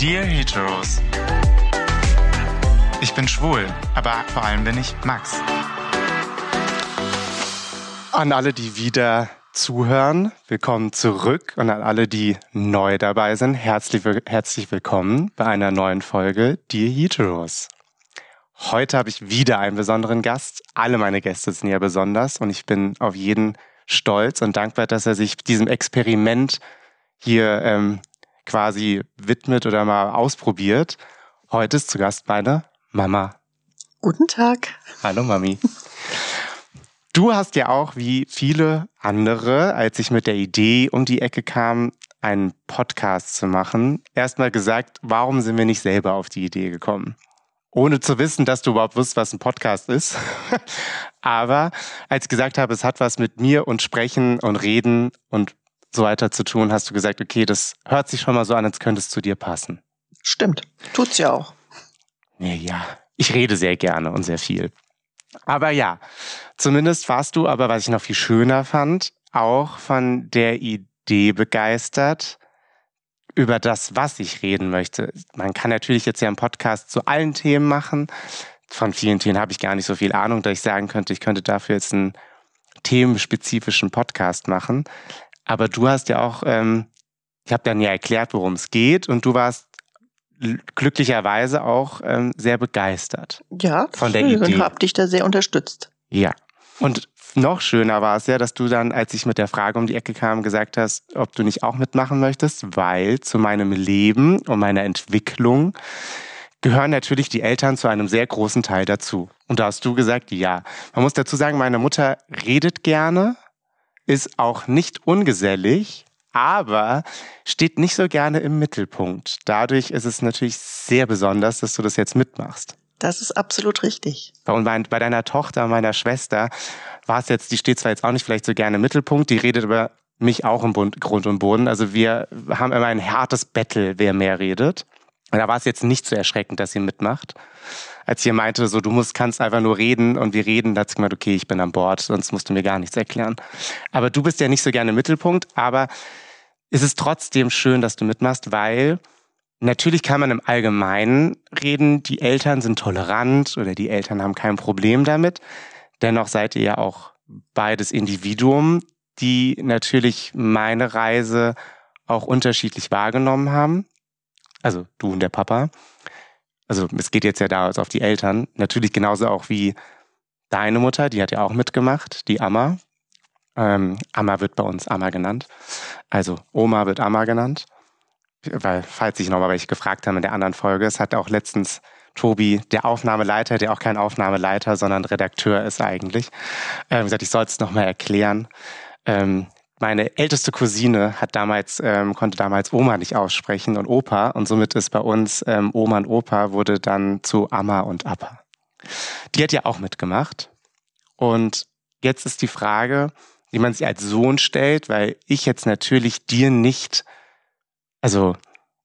Dear Heteros. Ich bin schwul, aber vor allem bin ich Max. An alle, die wieder zuhören, willkommen zurück. Und an alle, die neu dabei sind, herzlich, herzlich willkommen bei einer neuen Folge Dear Heteros. Heute habe ich wieder einen besonderen Gast. Alle meine Gäste sind ja besonders und ich bin auf jeden stolz und dankbar, dass er sich diesem Experiment hier ähm, quasi widmet oder mal ausprobiert. Heute ist zu Gast meine Mama. Guten Tag. Hallo Mami. Du hast ja auch wie viele andere, als ich mit der Idee um die Ecke kam, einen Podcast zu machen, erstmal gesagt, warum sind wir nicht selber auf die Idee gekommen? Ohne zu wissen, dass du überhaupt wusst, was ein Podcast ist. Aber als ich gesagt habe, es hat was mit mir und Sprechen und Reden und so weiter zu tun, hast du gesagt, okay, das hört sich schon mal so an, als könnte es zu dir passen. Stimmt. Tut's ja auch. Nee, ja, ich rede sehr gerne und sehr viel. Aber ja, zumindest warst du, aber was ich noch viel schöner fand, auch von der Idee begeistert, über das, was ich reden möchte. Man kann natürlich jetzt ja einen Podcast zu allen Themen machen. Von vielen Themen habe ich gar nicht so viel Ahnung, dass ich sagen könnte, ich könnte dafür jetzt einen themenspezifischen Podcast machen. Aber du hast ja auch, ähm, ich habe dann ja erklärt, worum es geht und du warst glücklicherweise auch ähm, sehr begeistert. Ja, von der schön. Idee. Und habe dich da sehr unterstützt. Ja. Und noch schöner war es ja, dass du dann, als ich mit der Frage um die Ecke kam, gesagt hast, ob du nicht auch mitmachen möchtest, weil zu meinem Leben und meiner Entwicklung gehören natürlich die Eltern zu einem sehr großen Teil dazu. Und da hast du gesagt, ja. Man muss dazu sagen, meine Mutter redet gerne, ist auch nicht ungesellig, aber steht nicht so gerne im Mittelpunkt. Dadurch ist es natürlich sehr besonders, dass du das jetzt mitmachst. Das ist absolut richtig. Und bei, bei deiner Tochter, meiner Schwester, war es jetzt, die steht zwar jetzt auch nicht vielleicht so gerne im Mittelpunkt, die redet über mich auch im Grund und Boden. Also wir haben immer ein hartes Battle, wer mehr redet. Und da war es jetzt nicht so erschreckend, dass sie mitmacht. Als ihr meinte, so du musst, kannst einfach nur reden und wir reden, da hat sie gemeint, okay, ich bin an Bord, sonst musst du mir gar nichts erklären. Aber du bist ja nicht so gerne im Mittelpunkt, aber es ist trotzdem schön, dass du mitmachst, weil natürlich kann man im Allgemeinen reden, die Eltern sind tolerant oder die Eltern haben kein Problem damit. Dennoch seid ihr ja auch beides Individuum, die natürlich meine Reise auch unterschiedlich wahrgenommen haben. Also du und der Papa. Also es geht jetzt ja da auf die Eltern. Natürlich genauso auch wie deine Mutter, die hat ja auch mitgemacht, die Amma. Ähm, Amma wird bei uns Amma genannt. Also Oma wird Amma genannt. Weil, falls sich nochmal welche gefragt haben in der anderen Folge, es hat auch letztens Tobi, der Aufnahmeleiter, der auch kein Aufnahmeleiter, sondern Redakteur ist eigentlich, ähm, gesagt, ich soll es nochmal erklären. Ähm, meine älteste Cousine hat damals, ähm, konnte damals Oma nicht aussprechen und Opa und somit ist bei uns ähm, Oma und Opa wurde dann zu Amma und Appa. Die hat ja auch mitgemacht. Und jetzt ist die Frage, wie man sich als Sohn stellt, weil ich jetzt natürlich dir nicht, also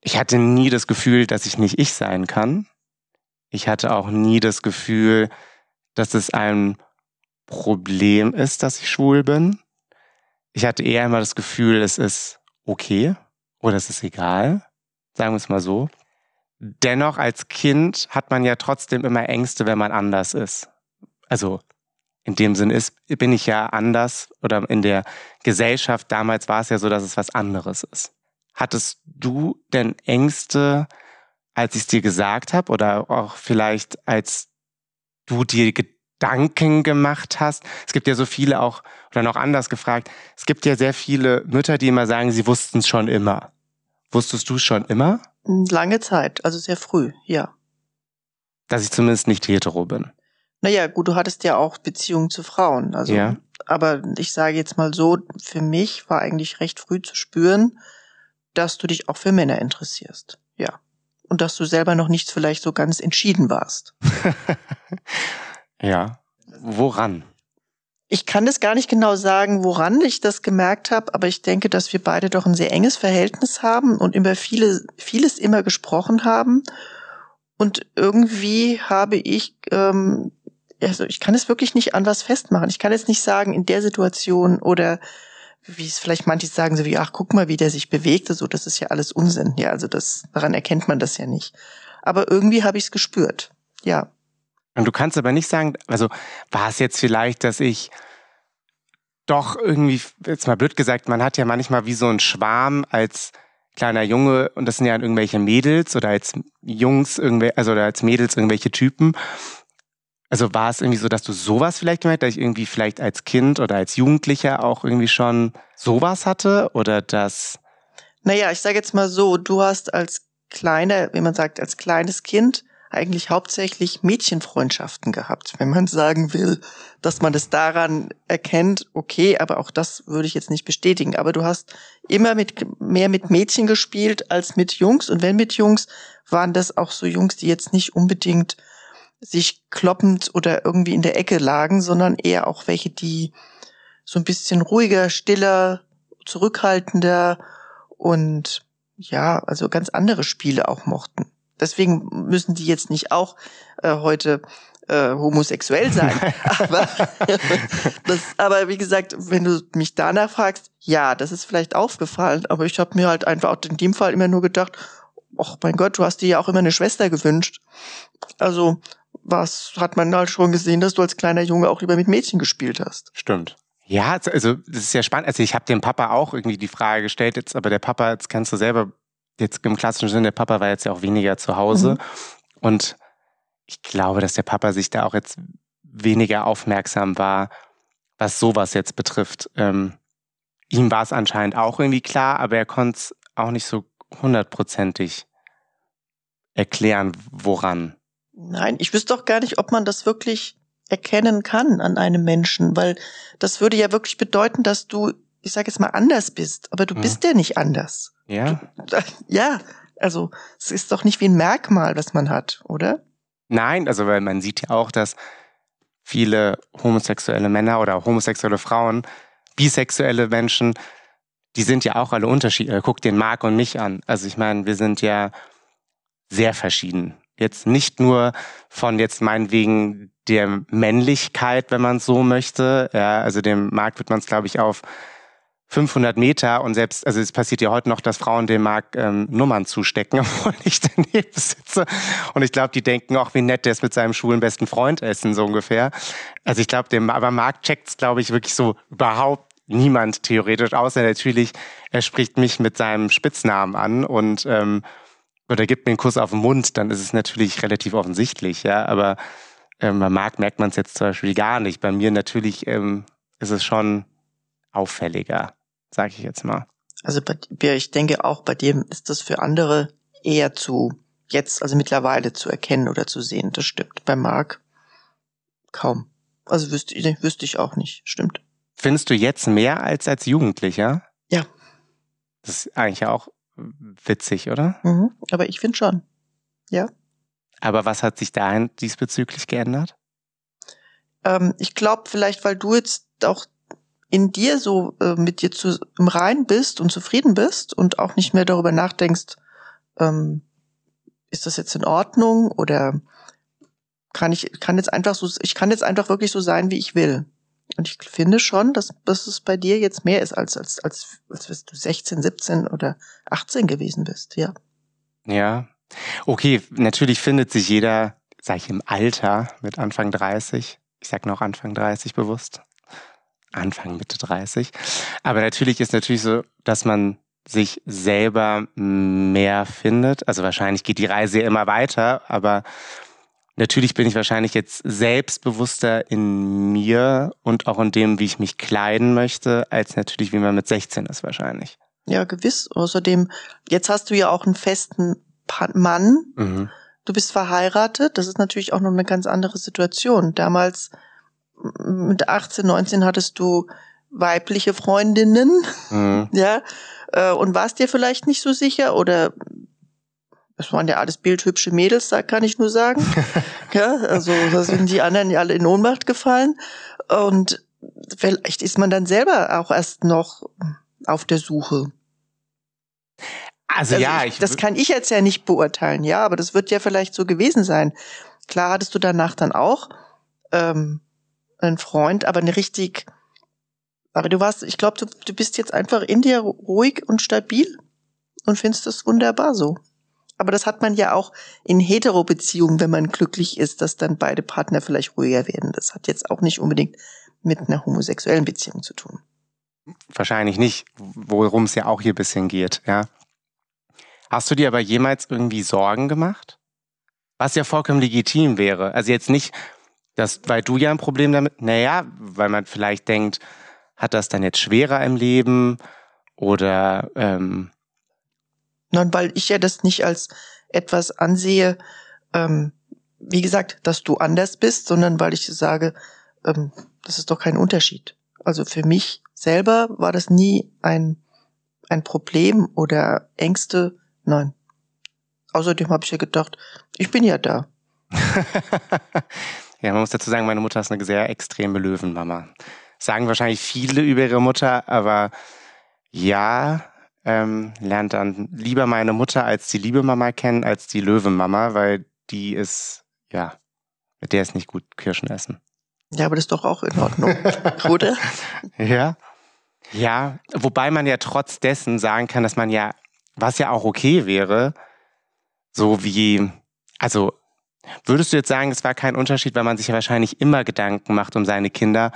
ich hatte nie das Gefühl, dass ich nicht ich sein kann. Ich hatte auch nie das Gefühl, dass es ein Problem ist, dass ich schwul bin. Ich hatte eher immer das Gefühl, es ist okay oder es ist egal, sagen wir es mal so. Dennoch als Kind hat man ja trotzdem immer Ängste, wenn man anders ist. Also in dem Sinn ist, bin ich ja anders oder in der Gesellschaft damals war es ja so, dass es was anderes ist. Hattest du denn Ängste, als ich es dir gesagt habe oder auch vielleicht als du dir Gedanken gemacht hast? Es gibt ja so viele auch, oder noch anders gefragt, es gibt ja sehr viele Mütter, die immer sagen, sie wussten es schon immer. Wusstest du es schon immer? Lange Zeit, also sehr früh, ja. Dass ich zumindest nicht hetero bin. Naja, gut, du hattest ja auch Beziehungen zu Frauen. Also, ja. aber ich sage jetzt mal so, für mich war eigentlich recht früh zu spüren, dass du dich auch für Männer interessierst. Ja. Und dass du selber noch nicht vielleicht so ganz entschieden warst. ja. Woran? Ich kann das gar nicht genau sagen, woran ich das gemerkt habe, aber ich denke, dass wir beide doch ein sehr enges Verhältnis haben und über viele, vieles immer gesprochen haben. Und irgendwie habe ich ähm, also ich kann es wirklich nicht an was festmachen. Ich kann jetzt nicht sagen, in der Situation oder wie es vielleicht manche sagen, so wie, ach, guck mal, wie der sich bewegte, so, das ist ja alles Unsinn. Ja, also das, daran erkennt man das ja nicht. Aber irgendwie habe ich es gespürt. Ja. Und du kannst aber nicht sagen, also war es jetzt vielleicht, dass ich doch irgendwie, jetzt mal blöd gesagt, man hat ja manchmal wie so einen Schwarm als kleiner Junge und das sind ja irgendwelche Mädels oder als Jungs irgendwelche, also oder als Mädels irgendwelche Typen. Also war es irgendwie so, dass du sowas vielleicht gemerkt, dass ich irgendwie vielleicht als Kind oder als Jugendlicher auch irgendwie schon sowas hatte oder dass naja, ich sage jetzt mal so, du hast als kleiner, wie man sagt, als kleines Kind eigentlich hauptsächlich Mädchenfreundschaften gehabt, wenn man sagen will, dass man das daran erkennt, okay, aber auch das würde ich jetzt nicht bestätigen. Aber du hast immer mit mehr mit Mädchen gespielt als mit Jungs und wenn mit Jungs, waren das auch so Jungs, die jetzt nicht unbedingt sich kloppend oder irgendwie in der Ecke lagen, sondern eher auch welche, die so ein bisschen ruhiger, stiller, zurückhaltender und ja, also ganz andere Spiele auch mochten. Deswegen müssen die jetzt nicht auch äh, heute äh, homosexuell sein. aber, das, aber wie gesagt, wenn du mich danach fragst, ja, das ist vielleicht aufgefallen, aber ich habe mir halt einfach auch in dem Fall immer nur gedacht, ach mein Gott, du hast dir ja auch immer eine Schwester gewünscht. Also was hat man halt schon gesehen, dass du als kleiner Junge auch lieber mit Mädchen gespielt hast. Stimmt. Ja, also, also das ist ja spannend. Also ich habe dem Papa auch irgendwie die Frage gestellt, jetzt, aber der Papa, jetzt kannst du selber, jetzt im klassischen Sinne, der Papa war jetzt ja auch weniger zu Hause. Mhm. Und ich glaube, dass der Papa sich da auch jetzt weniger aufmerksam war, was sowas jetzt betrifft. Ähm, ihm war es anscheinend auch irgendwie klar, aber er konnte es auch nicht so hundertprozentig erklären, woran. Nein, ich wüsste doch gar nicht, ob man das wirklich erkennen kann an einem Menschen, weil das würde ja wirklich bedeuten, dass du, ich sage jetzt mal, anders bist, aber du hm. bist ja nicht anders. Ja. Ja, also es ist doch nicht wie ein Merkmal, was man hat, oder? Nein, also weil man sieht ja auch, dass viele homosexuelle Männer oder homosexuelle Frauen, bisexuelle Menschen, die sind ja auch alle unterschiedlich. Guck den Marc und mich an. Also ich meine, wir sind ja sehr verschieden. Jetzt nicht nur von jetzt meinetwegen der Männlichkeit, wenn man so möchte. Ja, also dem Markt wird man es, glaube ich, auf 500 Meter und selbst, also es passiert ja heute noch, dass Frauen dem Markt ähm, Nummern zustecken, obwohl ich daneben sitze. Und ich glaube, die denken auch, wie nett der ist mit seinem schwulen besten Freund essen, so ungefähr. Also ich glaube, dem, aber Marc checkt es, glaube ich, wirklich so überhaupt niemand theoretisch, außer natürlich, er spricht mich mit seinem Spitznamen an und ähm, oder gibt mir einen Kuss auf den Mund, dann ist es natürlich relativ offensichtlich, ja. Aber ähm, bei Marc merkt man es jetzt zum Beispiel gar nicht. Bei mir natürlich ähm, ist es schon auffälliger, sage ich jetzt mal. Also bei ich denke auch bei dir ist das für andere eher zu jetzt, also mittlerweile zu erkennen oder zu sehen. Das stimmt. Bei Marc kaum. Also wüsste, wüsste ich auch nicht. Stimmt. Findest du jetzt mehr als als Jugendlicher? Ja. Das ist eigentlich auch witzig, oder? Mhm, aber ich finde schon. Ja. Aber was hat sich dahin diesbezüglich geändert? Ähm, ich glaube vielleicht, weil du jetzt auch in dir so äh, mit dir zu, im Rein bist und zufrieden bist und auch nicht mehr darüber nachdenkst, ähm, ist das jetzt in Ordnung oder kann ich kann jetzt einfach so ich kann jetzt einfach wirklich so sein, wie ich will. Und ich finde schon, dass, dass es bei dir jetzt mehr ist, als, als, als, als du 16, 17 oder 18 gewesen bist, ja. Ja. Okay, natürlich findet sich jeder, sag ich, im Alter mit Anfang 30. Ich sag noch Anfang 30 bewusst. Anfang, Mitte 30. Aber natürlich ist natürlich so, dass man sich selber mehr findet. Also wahrscheinlich geht die Reise ja immer weiter, aber Natürlich bin ich wahrscheinlich jetzt selbstbewusster in mir und auch in dem, wie ich mich kleiden möchte, als natürlich, wie man mit 16 ist wahrscheinlich. Ja, gewiss. Außerdem, jetzt hast du ja auch einen festen Mann. Mhm. Du bist verheiratet. Das ist natürlich auch noch eine ganz andere Situation. Damals mit 18, 19 hattest du weibliche Freundinnen, mhm. ja, äh, und warst dir vielleicht nicht so sicher oder es waren ja alles bildhübsche Mädels, da kann ich nur sagen. ja, also da sind die anderen ja alle in Ohnmacht gefallen. Und vielleicht ist man dann selber auch erst noch auf der Suche. Also, also ja, ich, das kann ich jetzt ja nicht beurteilen, ja, aber das wird ja vielleicht so gewesen sein. Klar hattest du danach dann auch ähm, einen Freund, aber eine richtig Aber du warst, ich glaube, du, du bist jetzt einfach in dir ruhig und stabil und findest das wunderbar so. Aber das hat man ja auch in Hetero-Beziehungen, wenn man glücklich ist, dass dann beide Partner vielleicht ruhiger werden. Das hat jetzt auch nicht unbedingt mit einer homosexuellen Beziehung zu tun. Wahrscheinlich nicht, worum es ja auch hier ein bisschen geht, ja. Hast du dir aber jemals irgendwie Sorgen gemacht? Was ja vollkommen legitim wäre. Also jetzt nicht, dass, weil du ja ein Problem damit, naja, weil man vielleicht denkt, hat das dann jetzt schwerer im Leben oder ähm Nein, weil ich ja das nicht als etwas ansehe, ähm, wie gesagt, dass du anders bist, sondern weil ich sage, ähm, das ist doch kein Unterschied. Also für mich selber war das nie ein, ein Problem oder Ängste. Nein. Außerdem habe ich ja gedacht, ich bin ja da. ja, man muss dazu sagen, meine Mutter ist eine sehr extreme Löwenmama. Sagen wahrscheinlich viele über ihre Mutter, aber ja, ähm, lernt dann lieber meine Mutter als die liebe Mama kennen, als die Löwenmama, weil die ist, ja, mit der ist nicht gut Kirschen essen. Ja, aber das ist doch auch in Ordnung, oder? Ja. Ja, wobei man ja trotz dessen sagen kann, dass man ja, was ja auch okay wäre, so wie, also würdest du jetzt sagen, es war kein Unterschied, weil man sich ja wahrscheinlich immer Gedanken macht um seine Kinder,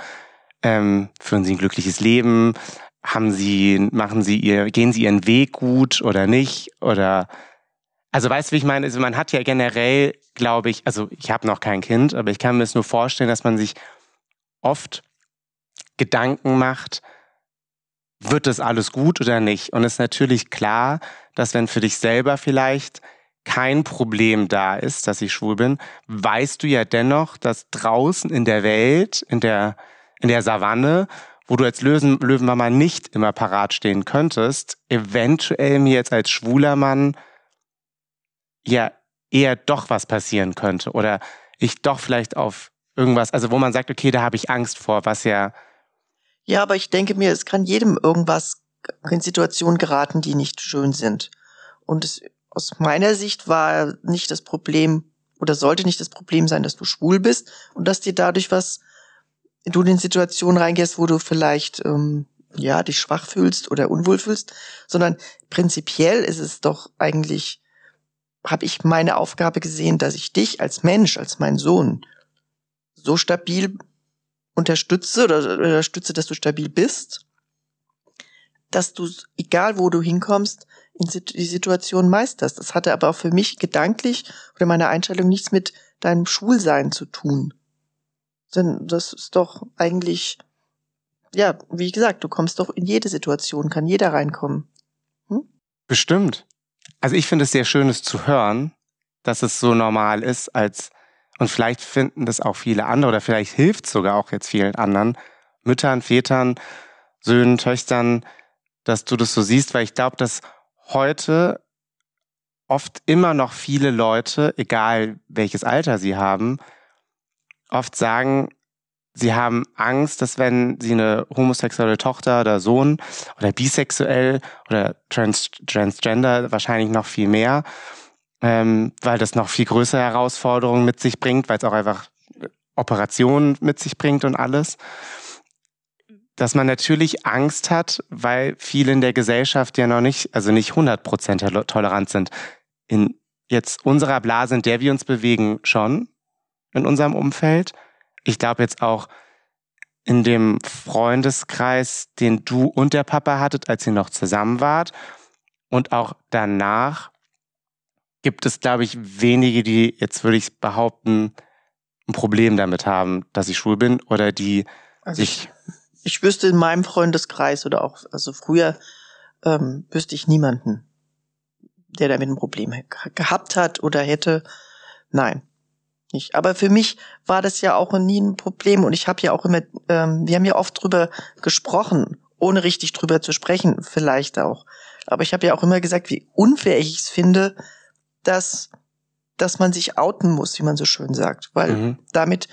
ähm, führen sie ein glückliches Leben, haben sie, machen sie ihr, gehen sie ihren Weg gut oder nicht? Oder also weißt du, wie ich meine? Also man hat ja generell, glaube ich, also ich habe noch kein Kind, aber ich kann mir es nur vorstellen, dass man sich oft Gedanken macht, wird das alles gut oder nicht? Und es ist natürlich klar, dass wenn für dich selber vielleicht kein Problem da ist, dass ich schwul bin, weißt du ja dennoch, dass draußen in der Welt, in der, in der Savanne, wo du als Löwen, Löwenmama nicht immer parat stehen könntest, eventuell mir jetzt als schwuler Mann ja eher doch was passieren könnte oder ich doch vielleicht auf irgendwas, also wo man sagt, okay, da habe ich Angst vor, was ja ja, aber ich denke mir, es kann jedem irgendwas in Situationen geraten, die nicht schön sind. Und es, aus meiner Sicht war nicht das Problem oder sollte nicht das Problem sein, dass du schwul bist und dass dir dadurch was, du in Situationen reingehst, wo du vielleicht ähm, ja dich schwach fühlst oder unwohl fühlst, sondern prinzipiell ist es doch eigentlich, habe ich meine Aufgabe gesehen, dass ich dich als Mensch, als mein Sohn so stabil unterstütze oder unterstütze, dass du stabil bist, dass du, egal wo du hinkommst, in die Situation meisterst. Das hatte aber auch für mich gedanklich oder meine Einstellung nichts mit deinem Schwulsein zu tun. Denn das ist doch eigentlich, ja, wie gesagt, du kommst doch in jede Situation, kann jeder reinkommen. Hm? Bestimmt. Also ich finde es sehr schön, es zu hören, dass es so normal ist, als und vielleicht finden das auch viele andere oder vielleicht hilft es sogar auch jetzt vielen anderen, Müttern, Vätern, Söhnen, Töchtern, dass du das so siehst, weil ich glaube, dass heute oft immer noch viele Leute, egal welches Alter sie haben, oft sagen, sie haben Angst, dass wenn sie eine homosexuelle Tochter oder Sohn oder bisexuell oder trans transgender wahrscheinlich noch viel mehr, ähm, weil das noch viel größere Herausforderungen mit sich bringt, weil es auch einfach Operationen mit sich bringt und alles. Dass man natürlich Angst hat, weil viele in der Gesellschaft ja noch nicht, also nicht 100% tolerant sind. In jetzt unserer Blase, in der wir uns bewegen, schon in unserem Umfeld. Ich glaube jetzt auch in dem Freundeskreis, den du und der Papa hattet, als ihr noch zusammen wart. Und auch danach gibt es, glaube ich, wenige, die jetzt würde ich behaupten, ein Problem damit haben, dass ich schwul bin oder die also sich. Ich, wüsste in meinem Freundeskreis oder auch, also früher ähm, wüsste ich niemanden, der damit ein Problem gehabt hat oder hätte. Nein, nicht. Aber für mich war das ja auch nie ein Problem und ich habe ja auch immer, ähm, wir haben ja oft drüber gesprochen, ohne richtig drüber zu sprechen, vielleicht auch. Aber ich habe ja auch immer gesagt, wie unfair ich es finde, dass, dass man sich outen muss, wie man so schön sagt, weil mhm. damit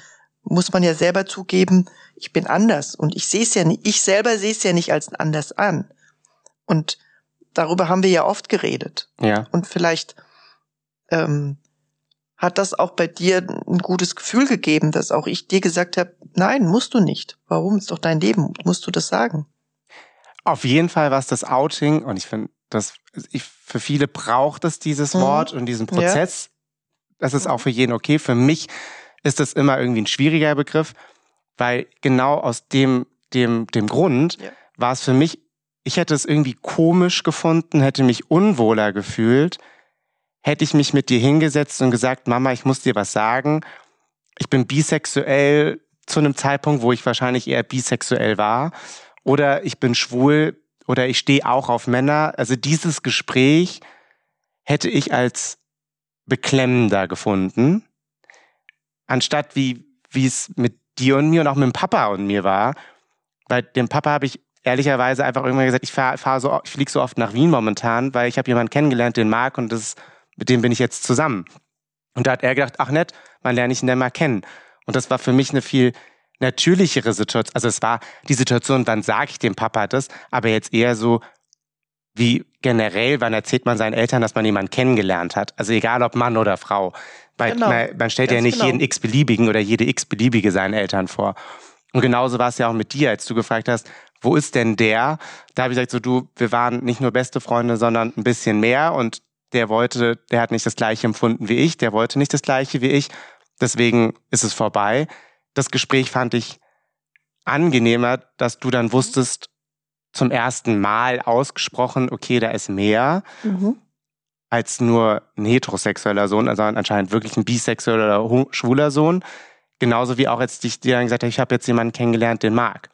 muss man ja selber zugeben, ich bin anders und ich sehe es ja nicht, ich selber sehe es ja nicht als anders an. Und darüber haben wir ja oft geredet. Ja. Und vielleicht ähm, hat das auch bei dir ein gutes Gefühl gegeben, dass auch ich dir gesagt habe, nein, musst du nicht. Warum? Ist doch dein Leben. Musst du das sagen? Auf jeden Fall war es das Outing und ich finde, dass ich, für viele braucht es dieses mhm. Wort und diesen Prozess. Ja. Das ist auch für jeden okay. Für mich ist das immer irgendwie ein schwieriger Begriff, weil genau aus dem, dem, dem Grund ja. war es für mich, ich hätte es irgendwie komisch gefunden, hätte mich unwohler gefühlt, hätte ich mich mit dir hingesetzt und gesagt, Mama, ich muss dir was sagen. Ich bin bisexuell zu einem Zeitpunkt, wo ich wahrscheinlich eher bisexuell war. Oder ich bin schwul oder ich stehe auch auf Männer. Also dieses Gespräch hätte ich als beklemmender gefunden, anstatt wie, es mit dir und mir und auch mit dem Papa und mir war. Bei dem Papa habe ich ehrlicherweise einfach irgendwann gesagt, ich fahre fahr so, ich fliege so oft nach Wien momentan, weil ich habe jemanden kennengelernt, den mag und das mit dem bin ich jetzt zusammen. Und da hat er gedacht, ach nett, man lernt ich ihn denn mal kennen. Und das war für mich eine viel natürlichere Situation. Also es war die Situation, dann sage ich dem Papa das, aber jetzt eher so wie generell, wann erzählt man seinen Eltern, dass man jemanden kennengelernt hat. Also egal ob Mann oder Frau. Weil genau. man, man, stellt Ganz ja nicht genau. jeden x-beliebigen oder jede x-beliebige seinen Eltern vor. Und genauso war es ja auch mit dir, als du gefragt hast, wo ist denn der? Da habe ich gesagt, so du, wir waren nicht nur beste Freunde, sondern ein bisschen mehr und der wollte, der hat nicht das gleiche empfunden wie ich, der wollte nicht das gleiche wie ich. Deswegen ist es vorbei. Das Gespräch fand ich angenehmer, dass du dann wusstest, zum ersten Mal ausgesprochen, okay, da ist mehr mhm. Als nur ein heterosexueller Sohn, also anscheinend wirklich ein bisexueller oder schwuler Sohn. Genauso wie auch jetzt ich dir dann gesagt habe, ich habe jetzt jemanden kennengelernt, den mag.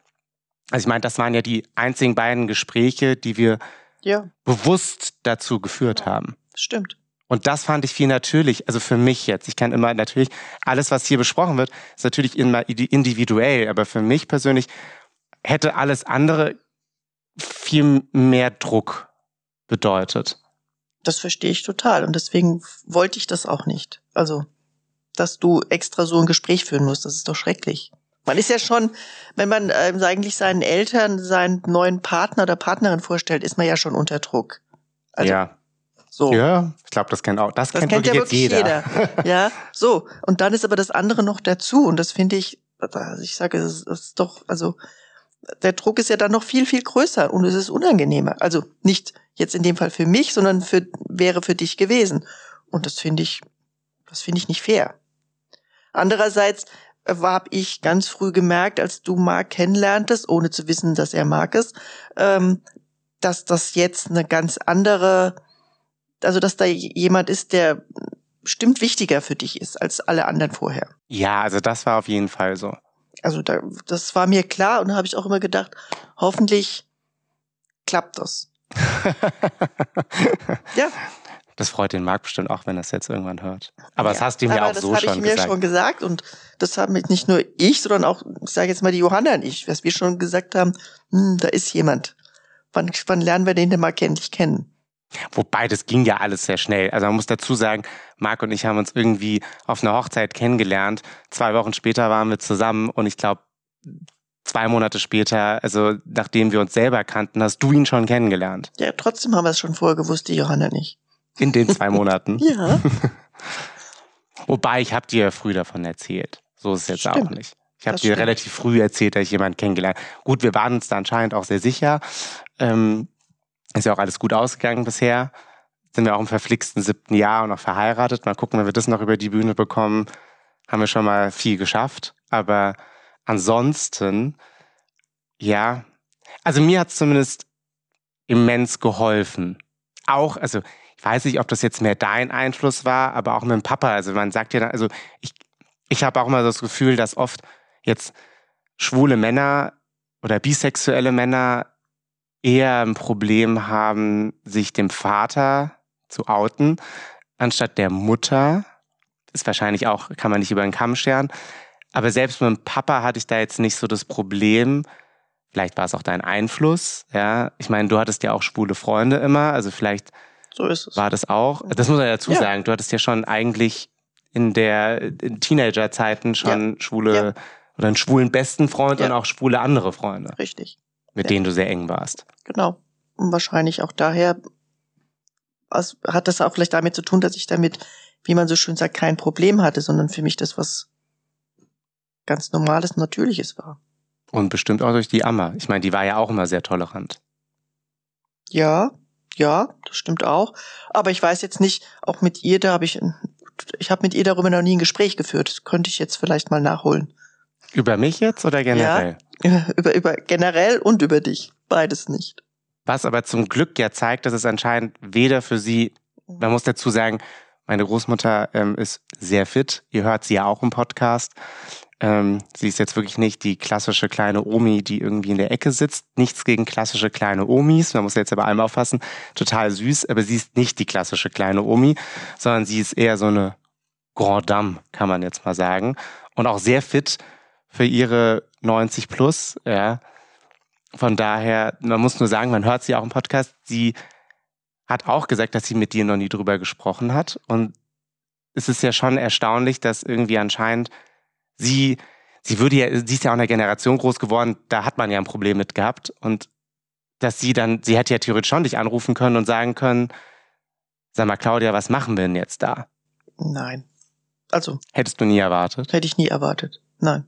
Also ich meine, das waren ja die einzigen beiden Gespräche, die wir ja. bewusst dazu geführt haben. Stimmt. Und das fand ich viel natürlich, also für mich jetzt. Ich kann immer natürlich, alles, was hier besprochen wird, ist natürlich immer individuell, aber für mich persönlich hätte alles andere viel mehr Druck bedeutet. Das verstehe ich total und deswegen wollte ich das auch nicht. Also, dass du extra so ein Gespräch führen musst, das ist doch schrecklich. Man ist ja schon, wenn man äh, eigentlich seinen Eltern seinen neuen Partner oder Partnerin vorstellt, ist man ja schon unter Druck. Also, ja. So. Ja, ich glaube, das kennt auch, das, das kennt, kennt ja wirklich jeder. jeder. ja, so. Und dann ist aber das andere noch dazu. Und das finde ich, also ich sage, es ist doch, also der Druck ist ja dann noch viel, viel größer und es ist unangenehmer. Also nicht jetzt in dem Fall für mich, sondern für, wäre für dich gewesen. Und das finde ich, das finde ich nicht fair. Andererseits habe ich ganz früh gemerkt, als du Mark kennenlerntest, ohne zu wissen, dass er Mark ist, ähm, dass das jetzt eine ganz andere also dass da jemand ist, der bestimmt wichtiger für dich ist als alle anderen vorher. Ja, also das war auf jeden Fall so. Also da, das war mir klar und da habe ich auch immer gedacht, hoffentlich klappt das. ja. Das freut den Marc bestimmt auch, wenn er es jetzt irgendwann hört. Aber ja, das hast du ihm ja auch so schon gesagt. Das habe ich mir schon gesagt und das haben nicht nur ich, sondern auch, ich sage jetzt mal die Johanna und ich, was wir schon gesagt haben, hm, da ist jemand. Wann, wann lernen wir den denn mal endlich kennen? Wobei, das ging ja alles sehr schnell. Also man muss dazu sagen, Marc und ich haben uns irgendwie auf einer Hochzeit kennengelernt. Zwei Wochen später waren wir zusammen und ich glaube, zwei Monate später, also nachdem wir uns selber kannten, hast du ihn schon kennengelernt. Ja, trotzdem haben wir es schon vorher gewusst, die Johanna nicht. In den zwei Monaten? ja. Wobei, ich habe dir früh davon erzählt. So ist es jetzt stimmt. auch nicht. Ich habe dir stimmt. relativ früh erzählt, dass ich jemanden kennengelernt Gut, wir waren uns da anscheinend auch sehr sicher. Ähm, ist ja auch alles gut ausgegangen bisher. Sind wir auch im verflixten siebten Jahr und noch verheiratet. Mal gucken, wenn wir das noch über die Bühne bekommen, haben wir schon mal viel geschafft. Aber ansonsten, ja, also mir hat es zumindest immens geholfen. Auch, also ich weiß nicht, ob das jetzt mehr dein Einfluss war, aber auch mit dem Papa. Also man sagt ja, also ich, ich habe auch immer das Gefühl, dass oft jetzt schwule Männer oder bisexuelle Männer eher ein Problem haben, sich dem Vater zu outen, anstatt der Mutter. Ist wahrscheinlich auch, kann man nicht über den Kamm scheren. Aber selbst mit dem Papa hatte ich da jetzt nicht so das Problem. Vielleicht war es auch dein Einfluss, ja. Ich meine, du hattest ja auch schwule Freunde immer, also vielleicht so war das auch. Das muss man dazu ja. sagen. Du hattest ja schon eigentlich in der Teenagerzeiten schon ja. schwule ja. oder einen schwulen besten Freund und auch schwule andere Freunde. Richtig. Mit denen du sehr eng warst. Genau. Und wahrscheinlich auch daher also hat das auch vielleicht damit zu tun, dass ich damit wie man so schön sagt, kein Problem hatte, sondern für mich das was ganz Normales, Natürliches war. Und bestimmt auch durch die Amma. Ich meine, die war ja auch immer sehr tolerant. Ja, ja, das stimmt auch. Aber ich weiß jetzt nicht, auch mit ihr, da habe ich, ich habe mit ihr darüber noch nie ein Gespräch geführt. Das könnte ich jetzt vielleicht mal nachholen. Über mich jetzt oder generell? Ja, über, über generell und über dich. Beides nicht. Was aber zum Glück ja zeigt, dass es anscheinend weder für sie, man muss dazu sagen, meine Großmutter ähm, ist sehr fit. Ihr hört sie ja auch im Podcast. Ähm, sie ist jetzt wirklich nicht die klassische kleine Omi, die irgendwie in der Ecke sitzt. Nichts gegen klassische kleine Omis. Man muss jetzt aber einmal auffassen. Total süß, aber sie ist nicht die klassische kleine Omi, sondern sie ist eher so eine Grand Dame, kann man jetzt mal sagen. Und auch sehr fit für ihre 90 plus, ja. Von daher, man muss nur sagen, man hört sie auch im Podcast. Sie hat auch gesagt, dass sie mit dir noch nie drüber gesprochen hat. Und es ist ja schon erstaunlich, dass irgendwie anscheinend sie, sie würde ja, sie ist ja auch in einer Generation groß geworden, da hat man ja ein Problem mit gehabt. Und dass sie dann, sie hätte ja theoretisch schon dich anrufen können und sagen können, sag mal, Claudia, was machen wir denn jetzt da? Nein. Also. Hättest du nie erwartet? Hätte ich nie erwartet. Nein.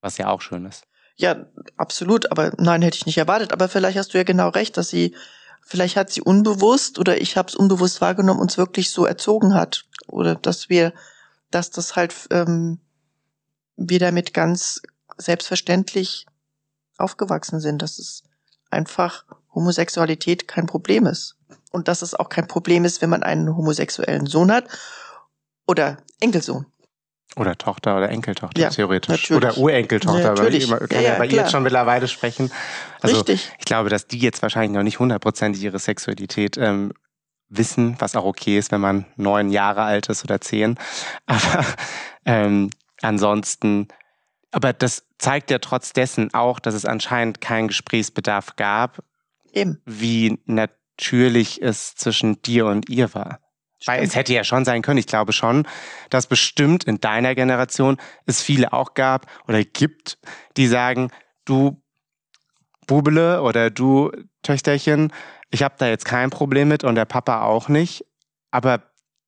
Was ja auch schön ist. Ja, absolut, aber nein, hätte ich nicht erwartet. Aber vielleicht hast du ja genau recht, dass sie, vielleicht hat sie unbewusst oder ich habe es unbewusst wahrgenommen, uns wirklich so erzogen hat. Oder dass wir, dass das halt ähm, wir damit ganz selbstverständlich aufgewachsen sind, dass es einfach Homosexualität kein Problem ist. Und dass es auch kein Problem ist, wenn man einen homosexuellen Sohn hat oder Enkelsohn. Oder Tochter oder Enkeltochter, Ja, theoretisch. natürlich. Oder Urenkeltochter, Ja, natürlich. man kann Ja, ja, bei ihr jetzt schon mittlerweile sprechen. Also Richtig. ich glaube, dass die jetzt wahrscheinlich noch nicht hundertprozentig ihre Sexualität ähm, wissen, was auch okay ist, wenn man neun Jahre alt ist oder zehn. Aber ähm, ansonsten, aber das zeigt ja trotz dessen auch, dass es anscheinend keinen Gesprächsbedarf gab, Eben. wie natürlich es zwischen dir und ihr war. Weil es hätte ja schon sein können, ich glaube schon, dass bestimmt in deiner Generation es viele auch gab oder gibt, die sagen, du Bubele oder du Töchterchen, ich habe da jetzt kein Problem mit und der Papa auch nicht, aber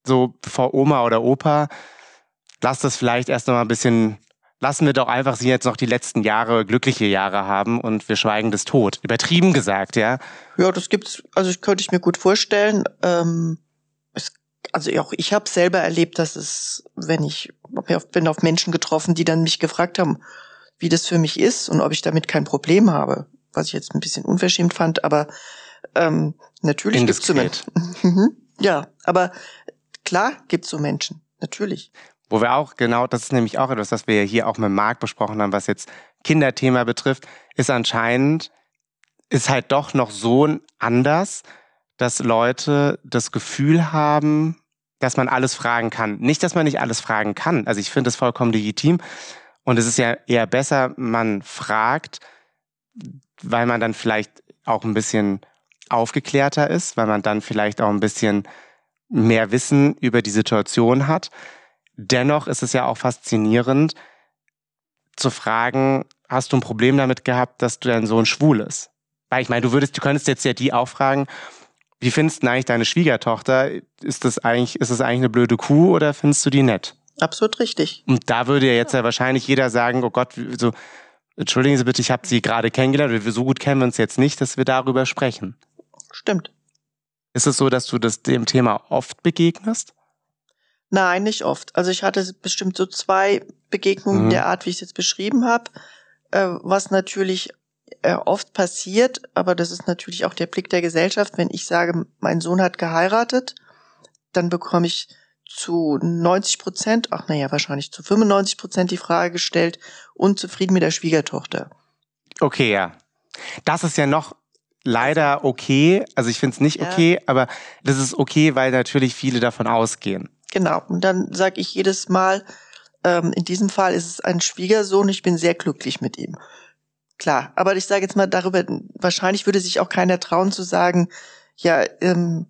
so vor Oma oder Opa, lass das vielleicht erst noch mal ein bisschen, lassen wir doch einfach sie jetzt noch die letzten Jahre, glückliche Jahre haben und wir schweigen das tot. Übertrieben gesagt, ja. Ja, das gibt's, also ich könnte ich mir gut vorstellen. Ähm, es, also auch ich habe selber erlebt, dass es, wenn ich bin auf Menschen getroffen, die dann mich gefragt haben, wie das für mich ist und ob ich damit kein Problem habe, was ich jetzt ein bisschen unverschämt fand, aber ähm, natürlich gibt's so Indiskret. Menschen. Mhm. ja, aber klar gibt's so Menschen, natürlich. Wo wir auch, genau, das ist nämlich auch etwas, was wir hier auch mit Marc besprochen haben, was jetzt Kinderthema betrifft, ist anscheinend, ist halt doch noch so anders, dass Leute das Gefühl haben, dass man alles fragen kann. Nicht, dass man nicht alles fragen kann. Also ich finde es vollkommen legitim. Und es ist ja eher besser, man fragt, weil man dann vielleicht auch ein bisschen aufgeklärter ist, weil man dann vielleicht auch ein bisschen mehr Wissen über die Situation hat. Dennoch ist es ja auch faszinierend zu fragen, hast du ein Problem damit gehabt, dass dein Sohn schwul ist? Weil ich meine, du würdest, du könntest jetzt ja die auch fragen, wie findest du eigentlich deine Schwiegertochter? Ist das eigentlich, ist das eigentlich eine blöde Kuh oder findest du die nett? Absolut richtig. Und da würde ja jetzt ja wahrscheinlich jeder sagen, oh Gott, so, entschuldigen Sie bitte, ich habe sie gerade kennengelernt, so gut kennen wir uns jetzt nicht, dass wir darüber sprechen. Stimmt. Ist es so, dass du das dem Thema oft begegnest? Nein, nicht oft. Also ich hatte bestimmt so zwei Begegnungen Mhm. der Art, wie ich es jetzt beschrieben habe, äh, was natürlich äh, oft passiert, aber das ist natürlich auch der Blick der Gesellschaft. Wenn ich sage, mein Sohn hat geheiratet, dann bekomme ich zu 90 Prozent, ach naja, wahrscheinlich zu 95 Prozent die Frage gestellt, unzufrieden mit der Schwiegertochter. Okay, ja. Das ist ja noch leider okay. Also ich finde es nicht Ja. okay, aber das ist okay, weil natürlich viele davon ausgehen. Genau. Und dann sage ich jedes Mal, ähm, in diesem Fall ist es ein Schwiegersohn, ich bin sehr glücklich mit ihm. Klar, aber ich sage jetzt mal darüber, wahrscheinlich würde sich auch keiner trauen zu sagen, ja, ähm,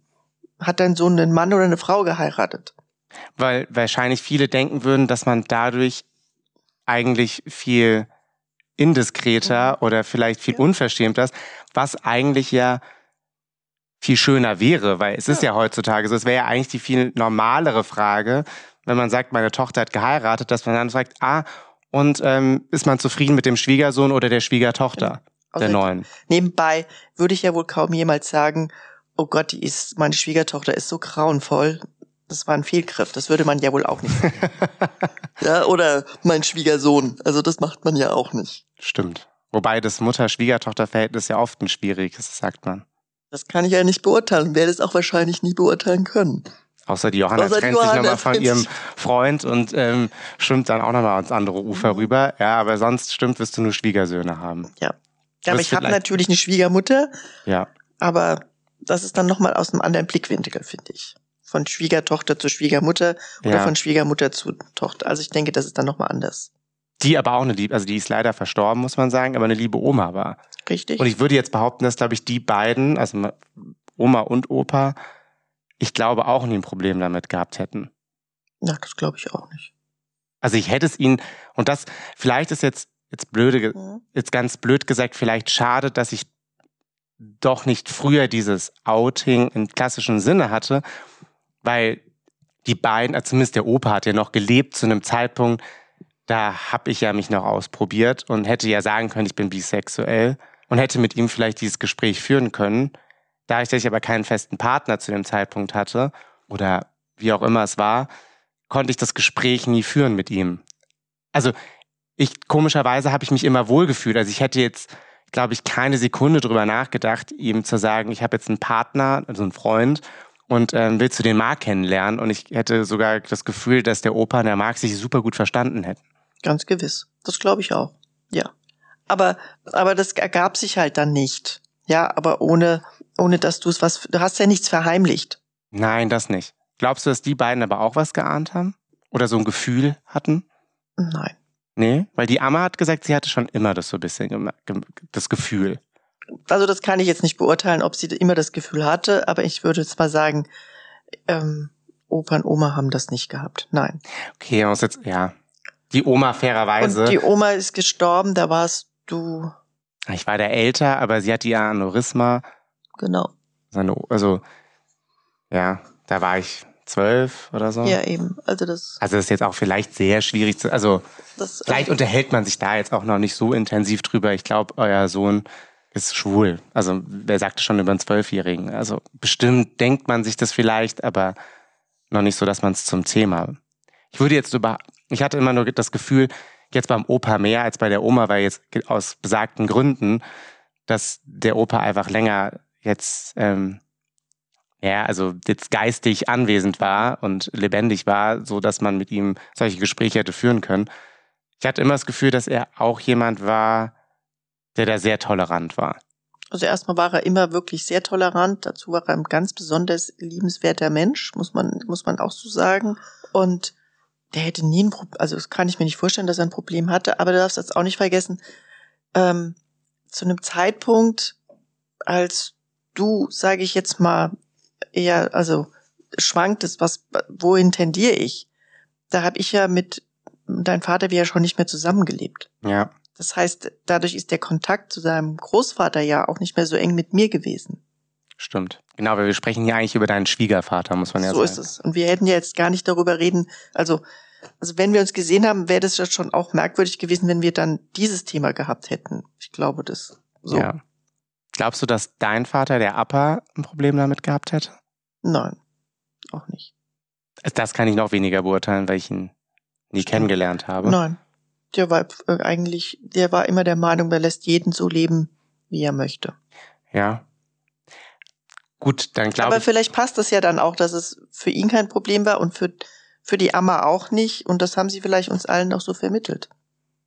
hat dein Sohn einen Mann oder eine Frau geheiratet? Weil wahrscheinlich viele denken würden, dass man dadurch eigentlich viel indiskreter oder vielleicht viel Mhm. Unverschämter ist, was eigentlich ja viel schöner wäre, weil es ist ja heutzutage so, es wäre ja eigentlich die viel normalere Frage, wenn man sagt, meine Tochter hat geheiratet, dass man dann fragt, ah, und ähm, ist man zufrieden mit dem Schwiegersohn oder der Schwiegertochter, Also der neuen? Nebenbei würde ich ja wohl kaum jemals sagen, oh Gott, die ist, meine Schwiegertochter ist so grauenvoll. Das war ein Fehlgriff. Das würde man ja wohl auch nicht. sagen. ja, oder mein Schwiegersohn. Also das macht man ja auch nicht. Stimmt. Wobei das Mutter-Schwiegertochter-Verhältnis ja oft ein schwieriges, sagt man. Das kann ich ja nicht beurteilen. Werde es auch wahrscheinlich nie beurteilen können. Außer die Johanna Außer trennt Johanna sich nochmal von ihrem. Freund und ähm, schwimmt dann auch nochmal ans andere Ufer Mhm. rüber. Ja, aber sonst stimmt, wirst du nur Schwiegersöhne haben. Ja, aber Das ich habe natürlich eine Schwiegermutter, Ja. aber das ist dann nochmal aus einem anderen Blickwinkel, finde ich. Von Schwiegertochter zu Schwiegermutter oder Ja. von Schwiegermutter zu Tochter. Also ich denke, das ist dann nochmal anders. Die aber auch eine liebe, also die ist leider verstorben, muss man sagen, aber eine liebe Oma war. Richtig? Und ich würde jetzt behaupten, dass, glaube ich, die beiden, also ma- Oma und Opa, ich glaube auch nie ein Problem damit gehabt hätten. Na, das glaube ich auch nicht. Also ich hätte es ihnen, und das, vielleicht ist jetzt, jetzt blöde, Mhm. jetzt ganz blöd gesagt, vielleicht schade, dass ich doch nicht früher dieses Outing im klassischen Sinne hatte, weil die beiden, also zumindest der Opa hat ja noch gelebt zu einem Zeitpunkt, da habe ich ja mich noch ausprobiert und hätte ja sagen können, ich bin bisexuell und hätte mit ihm vielleicht dieses Gespräch führen können. Da ich, ich aber keinen festen Partner zu dem Zeitpunkt hatte oder wie auch immer es war, konnte ich das Gespräch nie führen mit ihm. Also ich komischerweise habe ich mich immer wohlgefühlt. Also ich hätte jetzt, glaube ich, keine Sekunde drüber nachgedacht, ihm zu sagen, ich habe jetzt einen Partner, also einen Freund und ähm, willst du den Marc kennenlernen? Und ich hätte sogar das Gefühl, dass der Opa und der Marc sich super gut verstanden hätten. Ganz gewiss. Das glaube ich auch. Ja. Aber, aber das ergab sich halt dann nicht. Ja, aber ohne, ohne dass du es was, du hast ja nichts verheimlicht. Nein, das nicht. Glaubst du, dass die beiden aber auch was geahnt haben? Oder so ein Gefühl hatten? Nein. Nee, weil die Amma hat gesagt, sie hatte schon immer das so ein bisschen, das Gefühl. Also das kann ich jetzt nicht beurteilen, ob sie immer das Gefühl hatte, aber ich würde jetzt mal sagen, ähm, Opa und Oma haben das nicht gehabt. Nein. Okay, man muss jetzt, ja. Die Oma fairerweise. Und die Oma ist gestorben, da warst du, ich war der älter, aber sie hatte ja Aneurysma. genau. Seine, also, ja, da war ich zwölf oder so. Ja, eben. Also das, Also das ist jetzt auch vielleicht sehr schwierig zu, also das vielleicht unterhält man sich da jetzt auch noch nicht so intensiv drüber. Ich glaube, euer Sohn ist schwul. Also wer sagte schon über einen Zwölfjährigen? Also bestimmt denkt man sich das vielleicht, aber noch nicht so, dass man es zum Thema. Ich würde jetzt über, ich hatte immer nur das Gefühl, jetzt beim Opa mehr als bei der Oma, weil jetzt aus besagten Gründen, dass der Opa einfach länger jetzt, ähm, ja, also jetzt geistig anwesend war und lebendig war, so dass man mit ihm solche Gespräche hätte führen können. Ich hatte immer das Gefühl, dass er auch jemand war, der da sehr tolerant war. Also erstmal war er immer wirklich sehr tolerant. Dazu war er ein ganz besonders liebenswerter Mensch, muss man, muss man auch so sagen. Und der hätte nie ein Problem, also das kann ich mir nicht vorstellen, dass er ein Problem hatte, aber du darfst jetzt auch nicht vergessen, ähm, zu einem Zeitpunkt, als du, sage ich jetzt mal, eher, also schwanktest, was, wohin tendiere ich? Da habe ich ja mit deinem Vater ja schon nicht mehr zusammengelebt. Ja, Das heißt, dadurch ist der Kontakt zu seinem Großvater ja auch nicht mehr so eng mit mir gewesen. Stimmt. Genau, weil wir sprechen hier eigentlich über deinen Schwiegervater, muss man ja so sagen. ist es. Und wir hätten ja jetzt gar nicht darüber reden. Also, also wenn wir uns gesehen haben, wäre das ja schon auch merkwürdig gewesen, wenn wir dann dieses Thema gehabt hätten. Ich glaube das. So. Ja. Glaubst du, dass dein Vater, der Appa, ein Problem damit gehabt hätte? Nein, auch nicht. Das kann ich noch weniger beurteilen, weil ich ihn nie Stimmt. kennengelernt habe. Nein. Der war äh, eigentlich, der war immer der Meinung, der lässt jeden so leben, wie er möchte. Ja. Gut, dann glaube Aber ich. vielleicht passt das ja dann auch, dass es für ihn kein Problem war und für, für die Amma auch nicht. Und das haben sie vielleicht uns allen auch so vermittelt.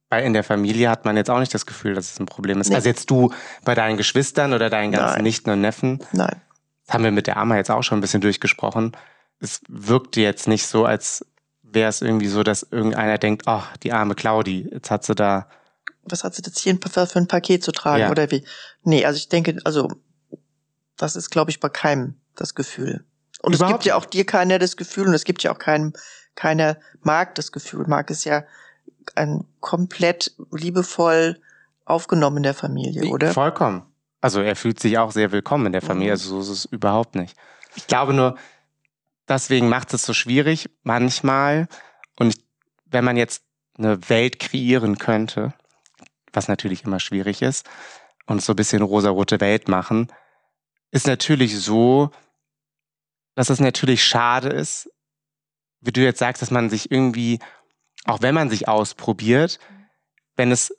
Weil in der Familie hat man jetzt auch nicht das Gefühl, dass es ein Problem ist. Nee. Also jetzt du bei deinen Geschwistern oder deinen ganzen Nein. Nichten und Neffen, Nein. das haben wir mit der Amma jetzt auch schon ein bisschen durchgesprochen. Es wirkte jetzt nicht so, als wäre es irgendwie so, dass irgendeiner denkt, ach, die arme Claudi, jetzt hat sie da. Was hat sie jetzt hier für für ein Paket zu tragen Ja. oder wie? Nee, also ich denke, also das ist, glaube ich, bei keinem das Gefühl. Und es Überhaupt gibt ja auch dir keiner das Gefühl und es gibt ja auch keinem, keiner mag das Gefühl. Mag ist ja ein komplett liebevoll aufgenommen in der Familie, oder? Vollkommen. Also er fühlt sich auch sehr willkommen in der Familie, mhm. also so ist es überhaupt nicht. Ich glaube nur, deswegen macht es so schwierig manchmal. Und ich, wenn man jetzt eine Welt kreieren könnte, was natürlich immer schwierig ist, und so ein bisschen rosarote Welt machen, ist natürlich so, dass es natürlich schade ist, wie du jetzt sagst, dass man sich irgendwie, auch wenn man sich ausprobiert, wenn es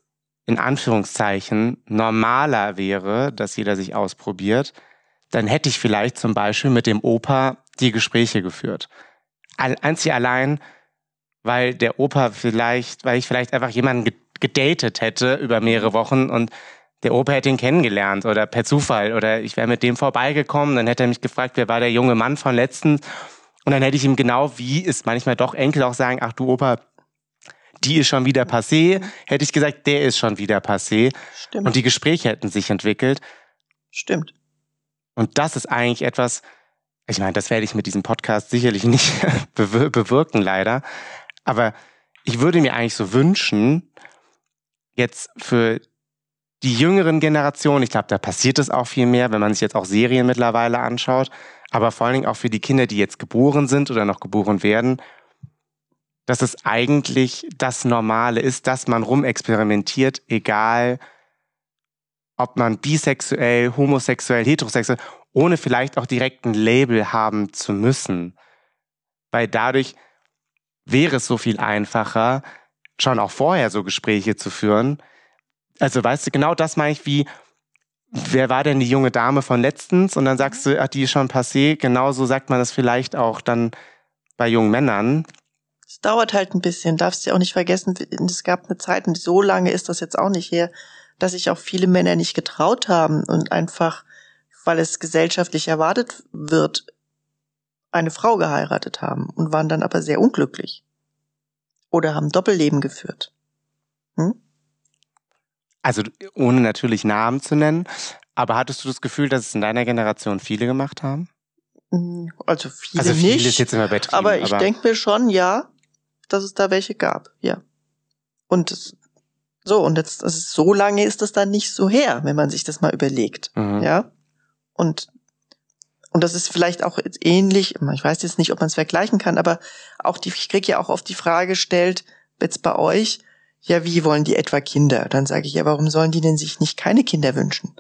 in Anführungszeichen normaler wäre, dass jeder sich ausprobiert, dann hätte ich vielleicht zum Beispiel mit dem Opa die Gespräche geführt. Einzig allein, weil der Opa vielleicht, weil ich vielleicht einfach jemanden gedatet hätte über mehrere Wochen und der Opa hätte ihn kennengelernt oder per Zufall oder ich wäre mit dem vorbeigekommen, dann hätte er mich gefragt, wer war der junge Mann von letztens und dann hätte ich ihm genau, wie es manchmal doch Enkel auch sagen, ach du Opa, die ist schon wieder passé, hätte ich gesagt, der ist schon wieder passé. Stimmt. Und die Gespräche hätten sich entwickelt. Stimmt. Und das ist eigentlich etwas, ich meine, das werde ich mit diesem Podcast sicherlich nicht bewirken, leider. Aber ich würde mir eigentlich so wünschen, jetzt für die jüngeren Generationen, ich glaube, da passiert es auch viel mehr, wenn man sich jetzt auch Serien mittlerweile anschaut, aber vor allen Dingen auch für die Kinder, die jetzt geboren sind oder noch geboren werden, dass es eigentlich das Normale ist, dass man rumexperimentiert, egal ob man bisexuell, homosexuell, heterosexuell, ohne vielleicht auch direkt ein Label haben zu müssen. Weil dadurch wäre es so viel einfacher, schon auch vorher so Gespräche zu führen. Also weißt du, genau das meine ich wie, wer war denn die junge Dame von letztens? Und dann sagst du, ach, die ist schon passé. Genauso sagt man das vielleicht auch dann bei jungen Männern. Es dauert halt ein bisschen, darfst du auch nicht vergessen, es gab eine Zeit, und so lange ist das jetzt auch nicht her, dass sich auch viele Männer nicht getraut haben und einfach, weil es gesellschaftlich erwartet wird, eine Frau geheiratet haben und waren dann aber sehr unglücklich. Oder haben Doppelleben geführt. Hm? Also ohne natürlich Namen zu nennen, aber hattest du das Gefühl, dass es in deiner Generation viele gemacht haben? Hm, also viele also viele nicht. Ist jetzt immer aber ich denke mir schon, ja, dass es da welche gab, ja. Und das, so, und jetzt, ist, so lange ist das dann nicht so her, wenn man sich das mal überlegt, mhm. ja. Und, und das ist vielleicht auch ähnlich, ich weiß jetzt nicht, ob man es vergleichen kann, aber auch die, ich kriege ja auch oft die Frage gestellt, jetzt bei euch, ja, wie wollen die etwa Kinder? Dann sage ich, ja, warum sollen die denn sich nicht keine Kinder wünschen?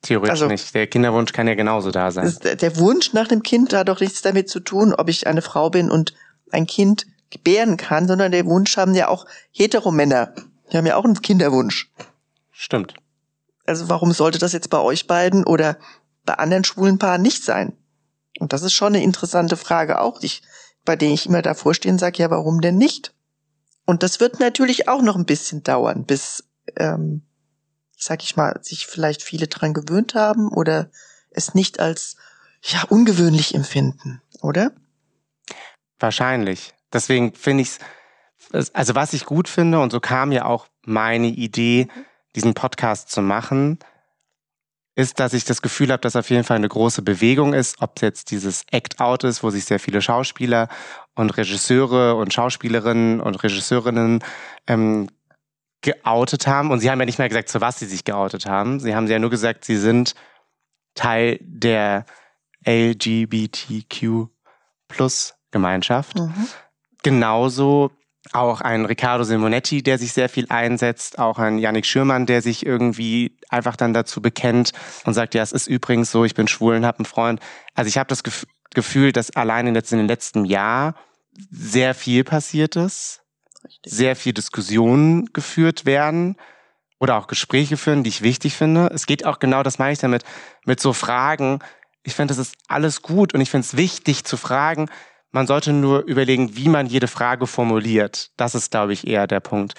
Theoretisch also, nicht. Der Kinderwunsch kann ja genauso da sein. Der Wunsch nach dem Kind hat doch nichts damit zu tun, ob ich eine Frau bin und ein Kind gebären kann, sondern der Wunsch haben ja auch Heteromänner. Die haben ja auch einen Kinderwunsch. Stimmt. Also warum sollte das jetzt bei euch beiden oder bei anderen schwulen Paaren nicht sein? Und das ist schon eine interessante Frage auch, ich, bei der ich immer davor stehe und sage, ja, warum denn nicht? Und das wird natürlich auch noch ein bisschen dauern, bis, ähm, sag ich mal, sich vielleicht viele dran gewöhnt haben oder es nicht als ja ungewöhnlich empfinden, oder? Wahrscheinlich. Deswegen finde ich es, also was ich gut finde, und so kam ja auch meine Idee, diesen Podcast zu machen, ist, dass ich das Gefühl habe, dass auf jeden Fall eine große Bewegung ist, ob es jetzt dieses Act-Out ist, wo sich sehr viele Schauspieler und Regisseure und Schauspielerinnen und Regisseurinnen ähm, geoutet haben. Und sie haben ja nicht mehr gesagt, zu was sie sich geoutet haben. Sie haben ja nur gesagt, sie sind Teil der LGBTQ Plus Gemeinschaft. Mhm. Genauso auch ein Riccardo Simonetti, der sich sehr viel einsetzt, auch ein Yannick Schürmann, der sich irgendwie einfach dann dazu bekennt und sagt, ja, es ist übrigens so, ich bin schwul und habe einen Freund. Also ich habe das Gefühl, dass allein in den letzten Jahr sehr viel passiert ist, Richtig. sehr viel Diskussionen geführt werden oder auch Gespräche führen, die ich wichtig finde. Es geht auch genau, das meine ich damit, mit so Fragen. Ich finde, das ist alles gut und ich finde es wichtig zu fragen, man sollte nur überlegen, wie man jede Frage formuliert. Das ist, glaube ich, eher der Punkt.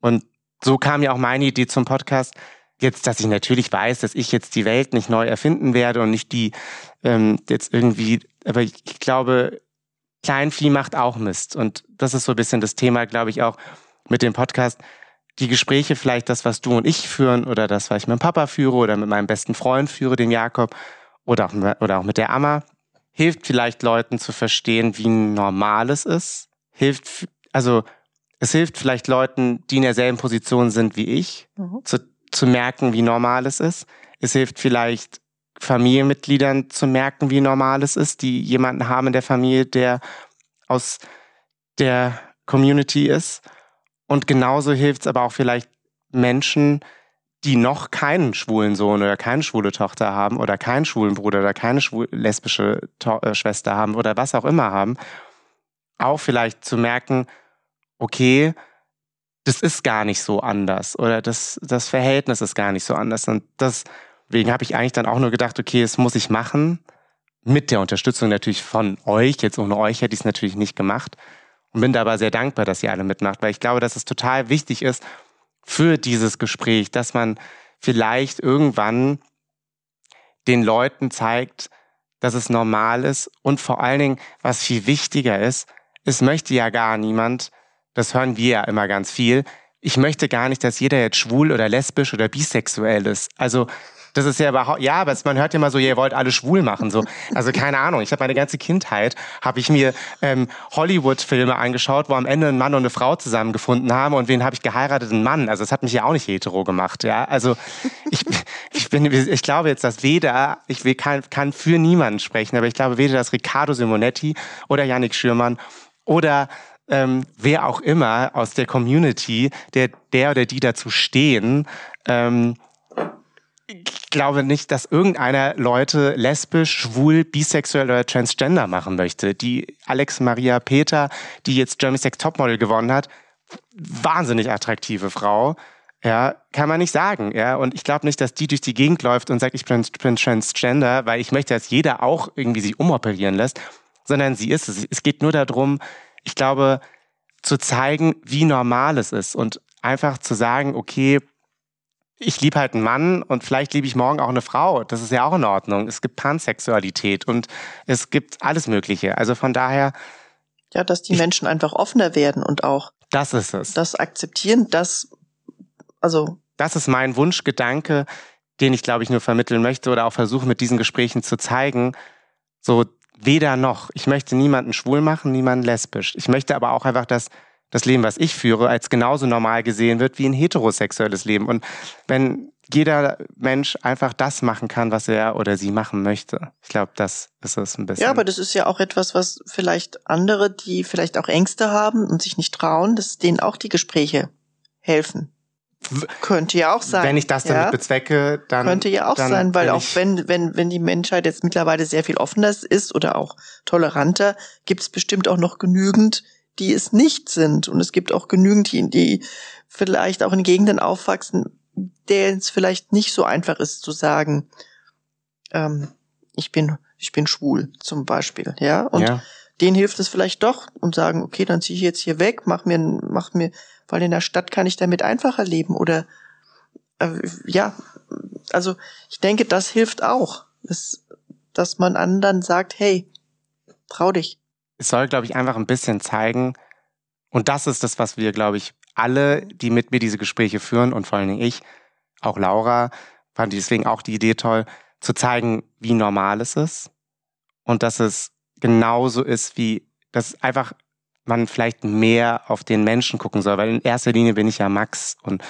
Und so kam ja auch meine Idee zum Podcast. Jetzt, dass ich natürlich weiß, dass ich jetzt die Welt nicht neu erfinden werde und nicht die ähm, jetzt irgendwie, aber ich, ich glaube, Kleinvieh macht auch Mist. Und das ist so ein bisschen das Thema, glaube ich, auch mit dem Podcast. Die Gespräche, vielleicht das, was du und ich führen oder das, was ich mit dem Papa führe oder mit meinem besten Freund führe, dem Jakob oder auch, oder auch mit der Amma, hilft vielleicht Leuten zu verstehen, wie normal es ist. Hilft, also es hilft vielleicht Leuten, die in derselben Position sind wie ich, mhm. zu, zu merken, wie normal es ist. Es hilft vielleicht Familienmitgliedern zu merken, wie normal es ist, die jemanden haben in der Familie, der aus der Community ist. Und genauso hilft es aber auch vielleicht Menschen, die noch keinen schwulen Sohn oder keine schwule Tochter haben oder keinen schwulen Bruder oder keine lesbische to äh, Schwester haben oder was auch immer haben, auch vielleicht zu merken, okay, das ist gar nicht so anders oder das, das Verhältnis ist gar nicht so anders. Und deswegen habe ich eigentlich dann auch nur gedacht, okay, das muss ich machen. Mit der Unterstützung natürlich von euch. Jetzt ohne euch hätte ich es natürlich nicht gemacht. Und bin dabei sehr dankbar, dass ihr alle mitmacht, weil ich glaube, dass es total wichtig ist für dieses Gespräch, dass man vielleicht irgendwann den Leuten zeigt, dass es normal ist und vor allen Dingen, was viel wichtiger ist, es möchte ja gar niemand, das hören wir ja immer ganz viel, ich möchte gar nicht, dass jeder jetzt schwul oder lesbisch oder bisexuell ist. Also das ist ja überhaupt, ja, aber man hört ja immer so, ihr wollt alle schwul machen. So. Also keine Ahnung, ich habe meine ganze Kindheit, habe ich mir ähm, Hollywood-Filme angeschaut, wo am Ende ein Mann und eine Frau zusammengefunden haben und wen habe ich geheiratet? Ein Mann. Also das hat mich ja auch nicht hetero gemacht. Ja, Also ich, ich, bin, ich glaube jetzt, dass weder, ich will, kann, kann für niemanden sprechen, aber ich glaube weder, dass Riccardo Simonetti oder Yannick Schürmann oder ähm, wer auch immer aus der Community, der, der oder die dazu stehen, ähm, ich glaube nicht, dass irgendeiner Leute lesbisch, schwul, bisexuell oder transgender machen möchte. Die Alex Maria Peter, die jetzt Germany Sex Topmodel gewonnen hat, wahnsinnig attraktive Frau. Ja, kann man nicht sagen. Ja, und ich glaube nicht, dass die durch die Gegend läuft und sagt, ich bin, bin transgender, weil ich möchte, dass jeder auch irgendwie sich umoperieren lässt, sondern sie ist es. Es geht nur darum, ich glaube, zu zeigen, wie normal es ist und einfach zu sagen, okay, ich liebe halt einen Mann und vielleicht liebe ich morgen auch eine Frau. Das ist ja auch in Ordnung. Es gibt Pansexualität und es gibt alles Mögliche. Also von daher. Ja, dass die ich, Menschen einfach offener werden und auch. Das ist es. Das akzeptieren, das, also. Das ist mein Wunschgedanke, den ich glaube ich nur vermitteln möchte oder auch versuche mit diesen Gesprächen zu zeigen. So weder noch. Ich möchte niemanden schwul machen, niemanden lesbisch. Ich möchte aber auch einfach, dass das Leben, was ich führe, als genauso normal gesehen wird wie ein heterosexuelles Leben. Und wenn jeder Mensch einfach das machen kann, was er oder sie machen möchte. Ich glaube, das ist es ein bisschen. Ja, aber das ist ja auch etwas, was vielleicht andere, die vielleicht auch Ängste haben und sich nicht trauen, dass denen auch die Gespräche helfen. Könnte ja auch sein. Wenn ich das damit ja? bezwecke, dann. Könnte ja auch sein, weil auch wenn, wenn, wenn die Menschheit jetzt mittlerweile sehr viel offener ist oder auch toleranter, gibt es bestimmt auch noch genügend, die es nicht sind. Und es gibt auch genügend, die, die vielleicht auch in Gegenden aufwachsen, denen es vielleicht nicht so einfach ist zu sagen, ähm, ich bin, ich bin schwul, zum Beispiel, ja. Und ja. denen hilft es vielleicht doch und sagen, okay, dann ziehe ich jetzt hier weg, mach mir, mach mir, weil in der Stadt kann ich damit einfacher leben oder äh, ja, also ich denke, das hilft auch, dass, dass man anderen sagt, hey, trau dich. Es soll, glaube ich, einfach ein bisschen zeigen, und das ist das, was wir, glaube ich, alle, die mit mir diese Gespräche führen und vor allen Dingen ich, auch Laura, fand deswegen auch die Idee toll, zu zeigen, wie normal es ist und dass es genauso ist, wie, dass einfach man vielleicht mehr auf den Menschen gucken soll, weil in erster Linie bin ich ja Max und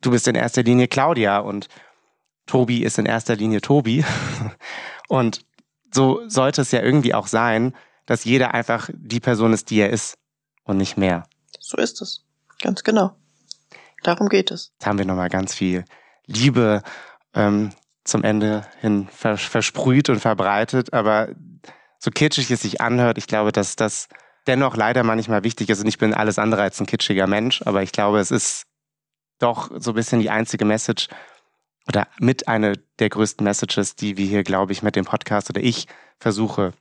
du bist in erster Linie Claudia und Tobi ist in erster Linie Tobi. Und so sollte es ja irgendwie auch sein, dass jeder einfach die Person ist, die er ist und nicht mehr. So ist es. Ganz genau. Darum geht es. Jetzt haben wir nochmal ganz viel Liebe ähm, zum Ende hin vers versprüht und verbreitet, aber so kitschig es sich anhört, ich glaube, dass das dennoch leider manchmal wichtig ist und ich bin alles andere als ein kitschiger Mensch, aber ich glaube, es ist doch so ein bisschen die einzige Message oder mit einer der größten Messages, die wir hier, glaube ich, mit dem Podcast oder ich versuche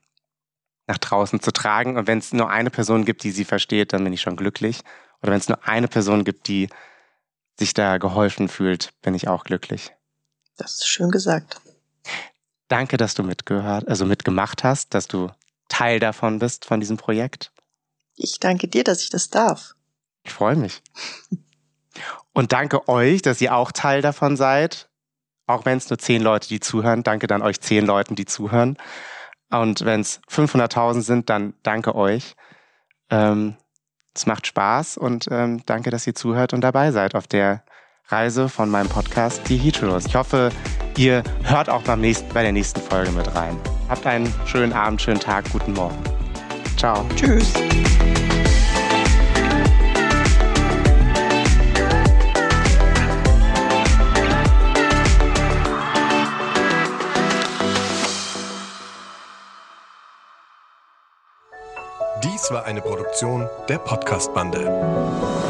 nach draußen zu tragen. Und wenn es nur eine Person gibt, die sie versteht, dann bin ich schon glücklich. Oder wenn es nur eine Person gibt, die sich da geholfen fühlt, bin ich auch glücklich. Das ist schön gesagt. Danke, dass du mitgehört, also mitgemacht hast, dass du Teil davon bist, von diesem Projekt. Ich danke dir, dass ich das darf. Ich freue mich. Und danke euch, dass ihr auch Teil davon seid. Auch wenn es nur zehn Leute, die zuhören. Danke dann euch zehn Leuten, die zuhören. Und wenn es 500.000 sind, dann danke euch. Ähm, es macht Spaß und ähm, danke, dass ihr zuhört und dabei seid auf der Reise von meinem Podcast Die Heteros. Ich hoffe, ihr hört auch beim nächsten, bei der nächsten Folge mit rein. Habt einen schönen Abend, schönen Tag, guten Morgen. Ciao. Tschüss. Dies war eine Produktion der Podcast-Bande.